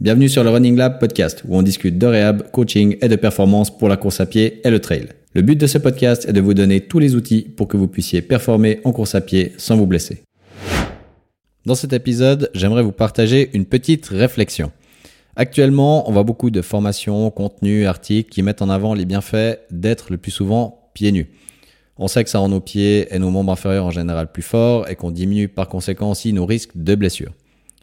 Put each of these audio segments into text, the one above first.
Bienvenue sur le Running Lab podcast où on discute de réhab, coaching et de performance pour la course à pied et le trail. Le but de ce podcast est de vous donner tous les outils pour que vous puissiez performer en course à pied sans vous blesser. Dans cet épisode, j'aimerais vous partager une petite réflexion. Actuellement, on voit beaucoup de formations, contenus, articles qui mettent en avant les bienfaits d'être le plus souvent pieds nus. On sait que ça rend nos pieds et nos membres inférieurs en général plus forts et qu'on diminue par conséquent aussi nos risques de blessures.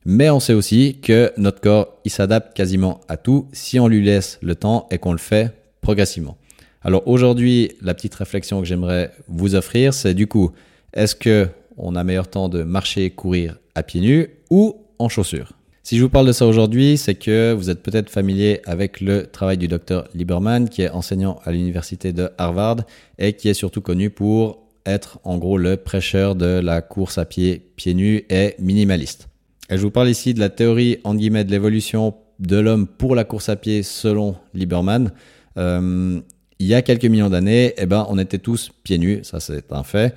Mais on sait aussi que notre corps, il s'adapte quasiment à tout si on lui laisse le temps et qu'on le fait progressivement. Alors aujourd'hui, la petite réflexion que j'aimerais vous offrir, c'est du coup, est-ce que on a meilleur temps de marcher, courir à pieds nus ou en chaussures? Si je vous parle de ça aujourd'hui, c'est que vous êtes peut-être familier avec le travail du docteur Lieberman, qui est enseignant à l'université de Harvard et qui est surtout connu pour être en gros le prêcheur de la course à pied pieds nus et minimaliste. Et je vous parle ici de la théorie en guillemets de l'évolution de l'homme pour la course à pied selon Lieberman. Euh, il y a quelques millions d'années, eh ben, on était tous pieds nus, ça c'est un fait.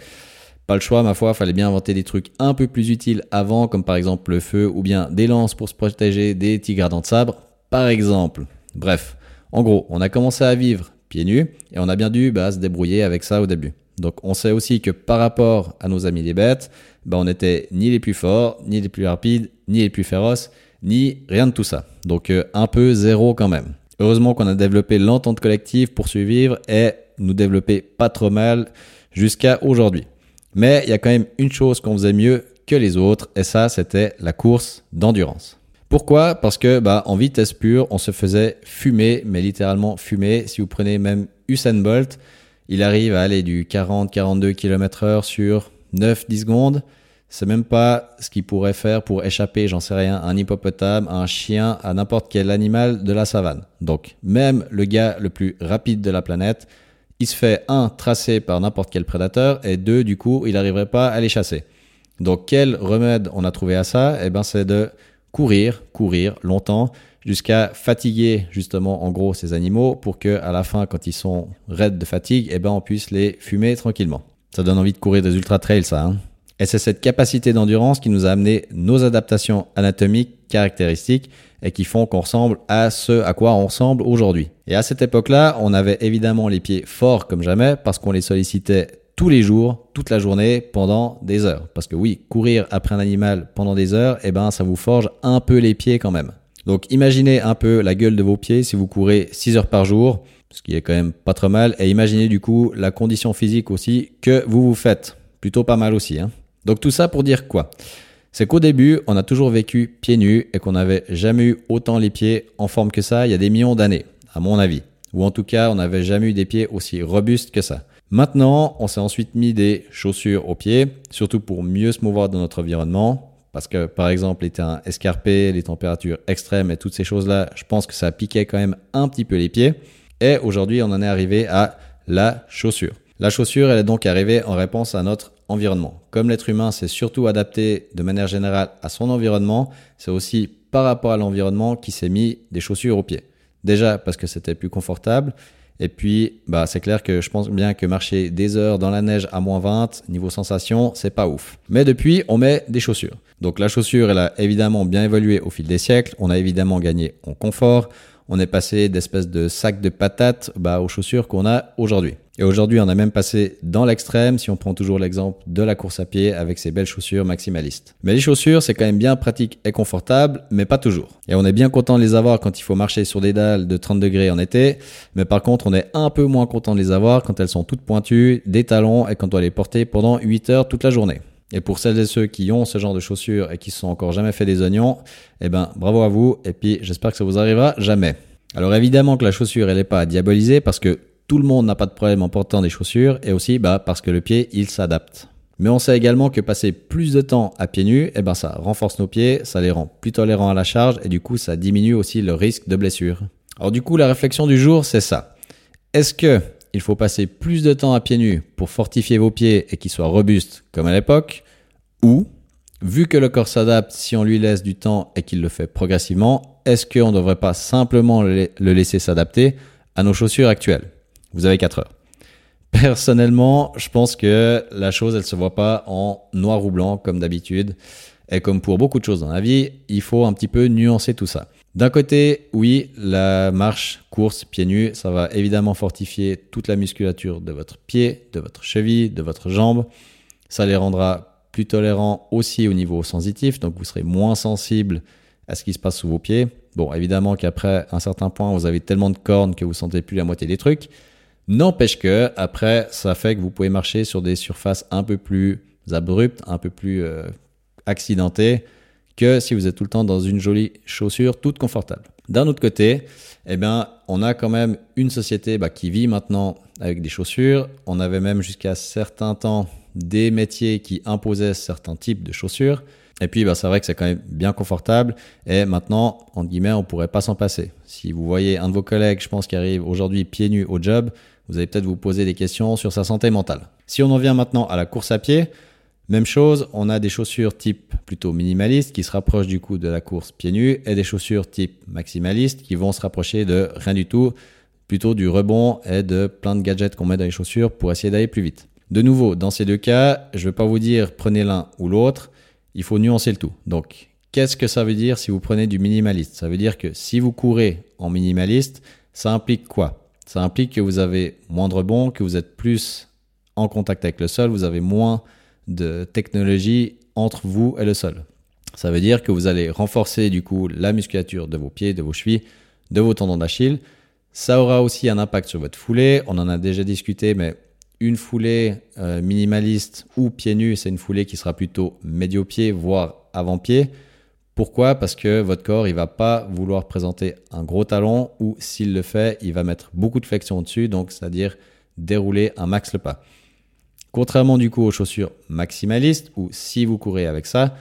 Pas le choix, ma foi, fallait bien inventer des trucs un peu plus utiles avant, comme par exemple le feu ou bien des lances pour se protéger des tigres dents de sabre, par exemple. Bref, en gros, on a commencé à vivre pieds nus et on a bien dû bah, se débrouiller avec ça au début. Donc on sait aussi que par rapport à nos amis les bêtes, bah, on n'était ni les plus forts, ni les plus rapides, ni les plus féroces, ni rien de tout ça. Donc euh, un peu zéro quand même. Heureusement qu'on a développé l'entente collective pour survivre et nous développer pas trop mal jusqu'à aujourd'hui. Mais il y a quand même une chose qu'on faisait mieux que les autres et ça c'était la course d'endurance. Pourquoi? Parce que bah, en vitesse pure, on se faisait fumer, mais littéralement fumer. Si vous prenez même Usain Bolt, il arrive à aller du 40-42 km heure sur 9-10 secondes. C'est même pas ce qu'il pourrait faire pour échapper, j'en sais rien, à un hippopotame, à un chien, à n'importe quel animal de la savane. Donc, même le gars le plus rapide de la planète, il se fait un tracé par n'importe quel prédateur et deux, du coup, il n'arriverait pas à les chasser. Donc, quel remède on a trouvé à ça? Eh ben, c'est de courir, courir longtemps jusqu'à fatiguer justement en gros ces animaux pour que à la fin quand ils sont raides de fatigue, eh ben on puisse les fumer tranquillement. Ça donne envie de courir des ultra trails ça. Hein et c'est cette capacité d'endurance qui nous a amené nos adaptations anatomiques caractéristiques et qui font qu'on ressemble à ce à quoi on ressemble aujourd'hui. Et à cette époque-là, on avait évidemment les pieds forts comme jamais parce qu'on les sollicitait tous les jours, toute la journée, pendant des heures. Parce que oui, courir après un animal pendant des heures, eh ben, ça vous forge un peu les pieds quand même. Donc imaginez un peu la gueule de vos pieds si vous courez 6 heures par jour, ce qui est quand même pas trop mal, et imaginez du coup la condition physique aussi que vous vous faites. Plutôt pas mal aussi. Hein. Donc tout ça pour dire quoi? C'est qu'au début, on a toujours vécu pieds nus et qu'on n'avait jamais eu autant les pieds en forme que ça il y a des millions d'années, à mon avis. Ou en tout cas, on n'avait jamais eu des pieds aussi robustes que ça. Maintenant, on s'est ensuite mis des chaussures aux pieds, surtout pour mieux se mouvoir dans notre environnement, parce que, par exemple, les terrains escarpés, les températures extrêmes et toutes ces choses-là, je pense que ça piquait quand même un petit peu les pieds. Et aujourd'hui, on en est arrivé à la chaussure. La chaussure, elle est donc arrivée en réponse à notre environnement. Comme l'être humain s'est surtout adapté de manière générale à son environnement, c'est aussi par rapport à l'environnement qui s'est mis des chaussures aux pieds. Déjà parce que c'était plus confortable, et puis, bah, c'est clair que je pense bien que marcher des heures dans la neige à moins 20, niveau sensation, c'est pas ouf. Mais depuis, on met des chaussures. Donc la chaussure, elle a évidemment bien évolué au fil des siècles. On a évidemment gagné en confort. On est passé d'espèces de sacs de patates bah, aux chaussures qu'on a aujourd'hui. Et aujourd'hui, on a même passé dans l'extrême si on prend toujours l'exemple de la course à pied avec ses belles chaussures maximalistes. Mais les chaussures, c'est quand même bien pratique et confortable, mais pas toujours. Et on est bien content de les avoir quand il faut marcher sur des dalles de 30 degrés en été, mais par contre, on est un peu moins content de les avoir quand elles sont toutes pointues, des talons et qu'on doit les porter pendant 8 heures toute la journée. Et pour celles et ceux qui ont ce genre de chaussures et qui se sont encore jamais fait des oignons, eh ben, bravo à vous. Et puis, j'espère que ça vous arrivera jamais. Alors évidemment que la chaussure, elle n'est pas à diaboliser parce que tout le monde n'a pas de problème en portant des chaussures et aussi bah, parce que le pied, il s'adapte. Mais on sait également que passer plus de temps à pieds nus, eh ben ça renforce nos pieds, ça les rend plus tolérants à la charge et du coup ça diminue aussi le risque de blessure. Alors du coup la réflexion du jour c'est ça. Est-ce que il faut passer plus de temps à pieds nus pour fortifier vos pieds et qu'ils soient robustes comme à l'époque ou vu que le corps s'adapte si on lui laisse du temps et qu'il le fait progressivement, est-ce qu'on ne devrait pas simplement le laisser s'adapter à nos chaussures actuelles? Vous avez 4 heures. Personnellement, je pense que la chose, elle se voit pas en noir ou blanc comme d'habitude. Et comme pour beaucoup de choses dans la vie, il faut un petit peu nuancer tout ça. D'un côté, oui, la marche, course, pieds nus, ça va évidemment fortifier toute la musculature de votre pied, de votre cheville, de votre jambe. Ça les rendra plus tolérants aussi au niveau sensitif, donc vous serez moins sensible à ce qui se passe sous vos pieds. Bon, évidemment qu'après un certain point, vous avez tellement de cornes que vous sentez plus la moitié des trucs. N'empêche que, après, ça fait que vous pouvez marcher sur des surfaces un peu plus abruptes, un peu plus euh, accidentées, que si vous êtes tout le temps dans une jolie chaussure toute confortable. D'un autre côté, eh bien, on a quand même une société bah, qui vit maintenant avec des chaussures. On avait même jusqu'à certains temps des métiers qui imposaient certains types de chaussures. Et puis, bah, c'est vrai que c'est quand même bien confortable. Et maintenant, entre guillemets, on pourrait pas s'en passer. Si vous voyez un de vos collègues, je pense, qui arrive aujourd'hui pieds nus au job, vous allez peut-être vous poser des questions sur sa santé mentale. Si on en vient maintenant à la course à pied, même chose, on a des chaussures type plutôt minimaliste qui se rapprochent du coup de la course pieds nus et des chaussures type maximaliste qui vont se rapprocher de rien du tout, plutôt du rebond et de plein de gadgets qu'on met dans les chaussures pour essayer d'aller plus vite. De nouveau, dans ces deux cas, je ne vais pas vous dire prenez l'un ou l'autre, il faut nuancer le tout. Donc, qu'est-ce que ça veut dire si vous prenez du minimaliste? Ça veut dire que si vous courez en minimaliste, ça implique quoi? Ça implique que vous avez moins de rebond, que vous êtes plus en contact avec le sol, vous avez moins de technologie entre vous et le sol. Ça veut dire que vous allez renforcer du coup la musculature de vos pieds, de vos chevilles, de vos tendons d'Achille. Ça aura aussi un impact sur votre foulée. On en a déjà discuté, mais une foulée euh, minimaliste ou pieds nus, c'est une foulée qui sera plutôt médio-pied, voire avant-pied. Pourquoi? Parce que votre corps, il va pas vouloir présenter un gros talon ou s'il le fait, il va mettre beaucoup de flexion au-dessus, donc c'est-à-dire dérouler un max le pas. Contrairement du coup aux chaussures maximalistes, où si vous courez avec ça,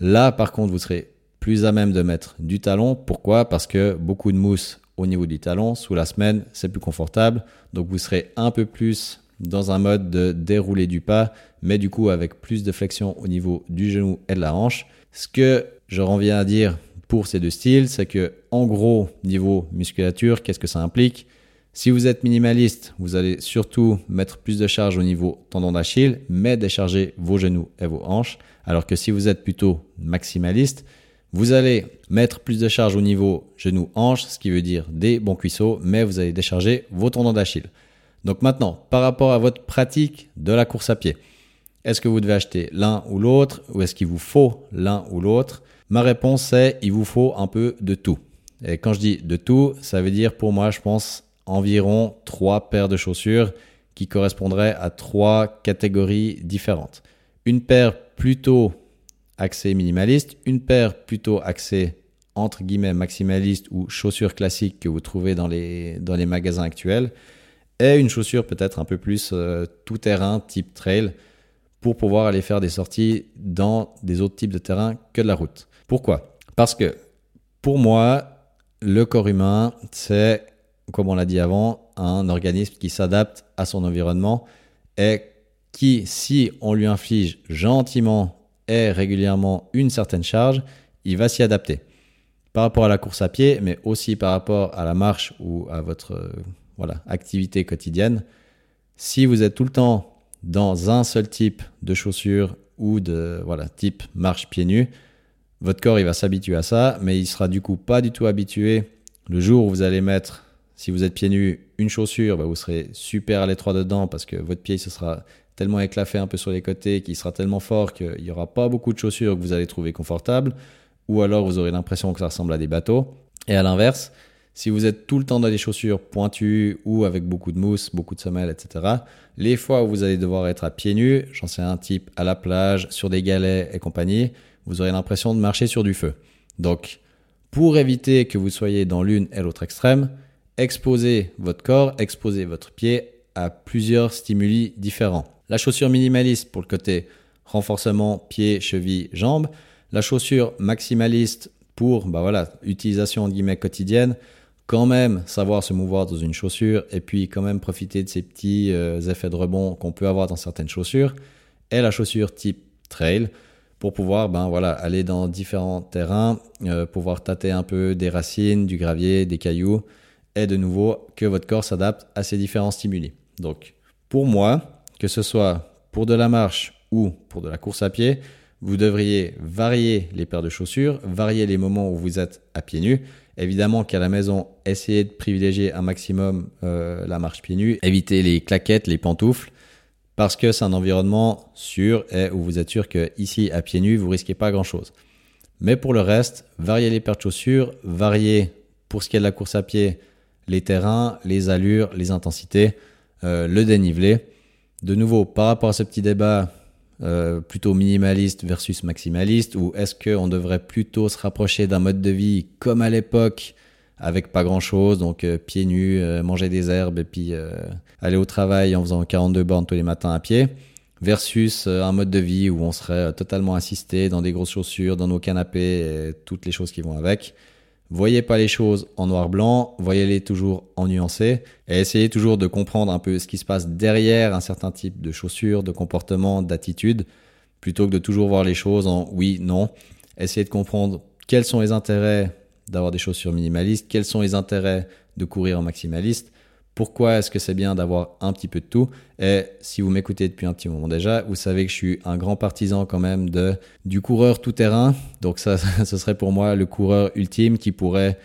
là par contre vous serez plus à même de mettre du talon. Pourquoi? Parce que beaucoup de mousse au niveau du talon, sous la semaine, c'est plus confortable. Donc vous serez un peu plus dans un mode de dérouler du pas, mais du coup avec plus de flexion au niveau du genou et de la hanche. Ce que je reviens à dire pour ces deux styles, c'est que en gros, niveau musculature, qu'est-ce que ça implique? Si vous êtes minimaliste, vous allez surtout mettre plus de charge au niveau tendon d'Achille, mais décharger vos genoux et vos hanches. Alors que si vous êtes plutôt maximaliste, vous allez mettre plus de charge au niveau genoux-hanches, ce qui veut dire des bons cuisseaux, mais vous allez décharger vos tendons d'Achille. Donc maintenant, par rapport à votre pratique de la course à pied, est-ce que vous devez acheter l'un ou l'autre ou est-ce qu'il vous faut l'un ou l'autre? Ma réponse est il vous faut un peu de tout. Et quand je dis de tout, ça veut dire pour moi, je pense, environ trois paires de chaussures qui correspondraient à trois catégories différentes. Une paire plutôt axée minimaliste, une paire plutôt axée entre guillemets maximaliste ou chaussures classiques que vous trouvez dans les, dans les magasins actuels, une chaussure peut-être un peu plus euh, tout terrain type trail pour pouvoir aller faire des sorties dans des autres types de terrain que de la route. Pourquoi? Parce que pour moi, le corps humain, c'est comme on l'a dit avant, un organisme qui s'adapte à son environnement et qui, si on lui inflige gentiment et régulièrement une certaine charge, il va s'y adapter. Par rapport à la course à pied, mais aussi par rapport à la marche ou à votre voilà, activité quotidienne, si vous êtes tout le temps dans un seul type de chaussures ou de voilà, type marche pieds nus, votre corps il va s'habituer à ça, mais il sera du coup pas du tout habitué le jour où vous allez mettre si vous êtes pieds nus, une chaussure, bah, vous serez super à l'étroit dedans parce que votre pied se sera tellement éclafé un peu sur les côtés qu'il sera tellement fort qu'il n'y aura pas beaucoup de chaussures que vous allez trouver confortables. Ou alors vous aurez l'impression que ça ressemble à des bateaux. Et à l'inverse, si vous êtes tout le temps dans des chaussures pointues ou avec beaucoup de mousse, beaucoup de semelles, etc., les fois où vous allez devoir être à pieds nus, j'en sais un type à la plage, sur des galets et compagnie, vous aurez l'impression de marcher sur du feu. Donc, pour éviter que vous soyez dans l'une et l'autre extrême, exposez votre corps, exposez votre pied à plusieurs stimuli différents. La chaussure minimaliste pour le côté renforcement pied, cheville, jambes. La chaussure maximaliste pour bah voilà, utilisation guillemets quotidienne. Quand même savoir se mouvoir dans une chaussure et puis quand même profiter de ces petits euh, effets de rebond qu'on peut avoir dans certaines chaussures. Et la chaussure type trail pour pouvoir ben voilà aller dans différents terrains, euh, pouvoir tâter un peu des racines, du gravier, des cailloux est de nouveau que votre corps s'adapte à ces différents stimuli. Donc, pour moi, que ce soit pour de la marche ou pour de la course à pied, vous devriez varier les paires de chaussures, varier les moments où vous êtes à pieds nus. Évidemment qu'à la maison, essayez de privilégier un maximum euh, la marche pieds nus, évitez les claquettes, les pantoufles, parce que c'est un environnement sûr et où vous êtes sûr que ici à pieds nus, vous risquez pas grand-chose. Mais pour le reste, variez les paires de chaussures, variez pour ce qui est de la course à pied les terrains, les allures, les intensités, euh, le dénivelé. De nouveau, par rapport à ce petit débat euh, plutôt minimaliste versus maximaliste, ou est-ce qu'on devrait plutôt se rapprocher d'un mode de vie comme à l'époque, avec pas grand-chose, donc euh, pieds nus, manger des herbes et puis aller au travail en faisant 42 bornes tous les matins à pied, versus un mode de vie où on serait totalement assisté dans des grosses chaussures, dans nos canapés et toutes les choses qui vont avec. Voyez pas les choses en noir-blanc, voyez-les toujours en nuancé et essayez toujours de comprendre un peu ce qui se passe derrière un certain type de chaussures, de comportement, d'attitude, plutôt que de toujours voir les choses en oui, non. Essayez de comprendre quels sont les intérêts d'avoir des chaussures minimalistes, quels sont les intérêts de courir en maximaliste, pourquoi est-ce que c'est bien d'avoir un petit peu de tout? Et si vous m'écoutez depuis un petit moment déjà, vous savez que je suis un grand partisan quand même de du coureur tout terrain. Donc ça, ce serait pour moi le coureur ultime qui pourrait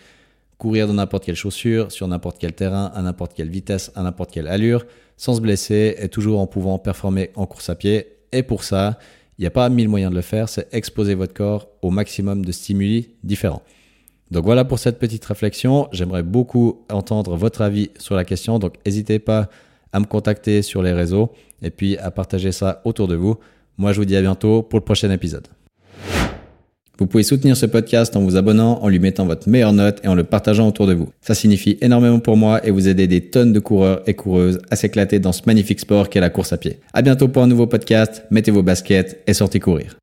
courir dans n'importe quelle chaussure, sur n'importe quel terrain, à n'importe quelle vitesse, à n'importe quelle allure, sans se blesser et toujours en pouvant performer en course à pied. Et pour ça, il n'y a pas mille moyens de le faire, c'est exposer votre corps au maximum de stimuli différents. Donc voilà pour cette petite réflexion. J'aimerais beaucoup entendre votre avis sur la question. Donc n'hésitez pas à me contacter sur les réseaux et puis à partager ça autour de vous. Moi, je vous dis à bientôt pour le prochain épisode. Vous pouvez soutenir ce podcast en vous abonnant, en lui mettant votre meilleure note et en le partageant autour de vous. Ça signifie énormément pour moi et vous aider des tonnes de coureurs et coureuses à s'éclater dans ce magnifique sport qu'est la course à pied. À bientôt pour un nouveau podcast. Mettez vos baskets et sortez courir.